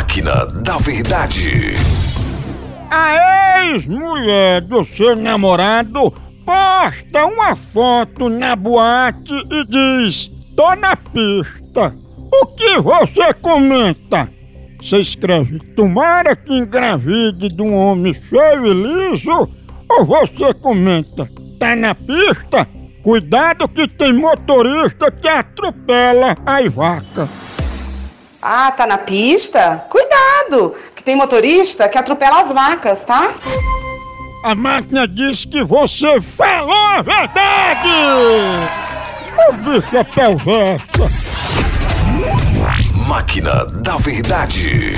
Máquina da Verdade. A ex-mulher do seu namorado posta uma foto na boate e diz: Tô na pista. O que você comenta? Você escreve: Tomara que engravide de um homem feio e liso? Ou você comenta: Tá na pista? Cuidado que tem motorista que atropela as vacas. Ah, tá na pista? Cuidado, que tem motorista que atropela as vacas, tá? A máquina diz que você falou a verdade! O bicho é perverso! Máquina da Verdade.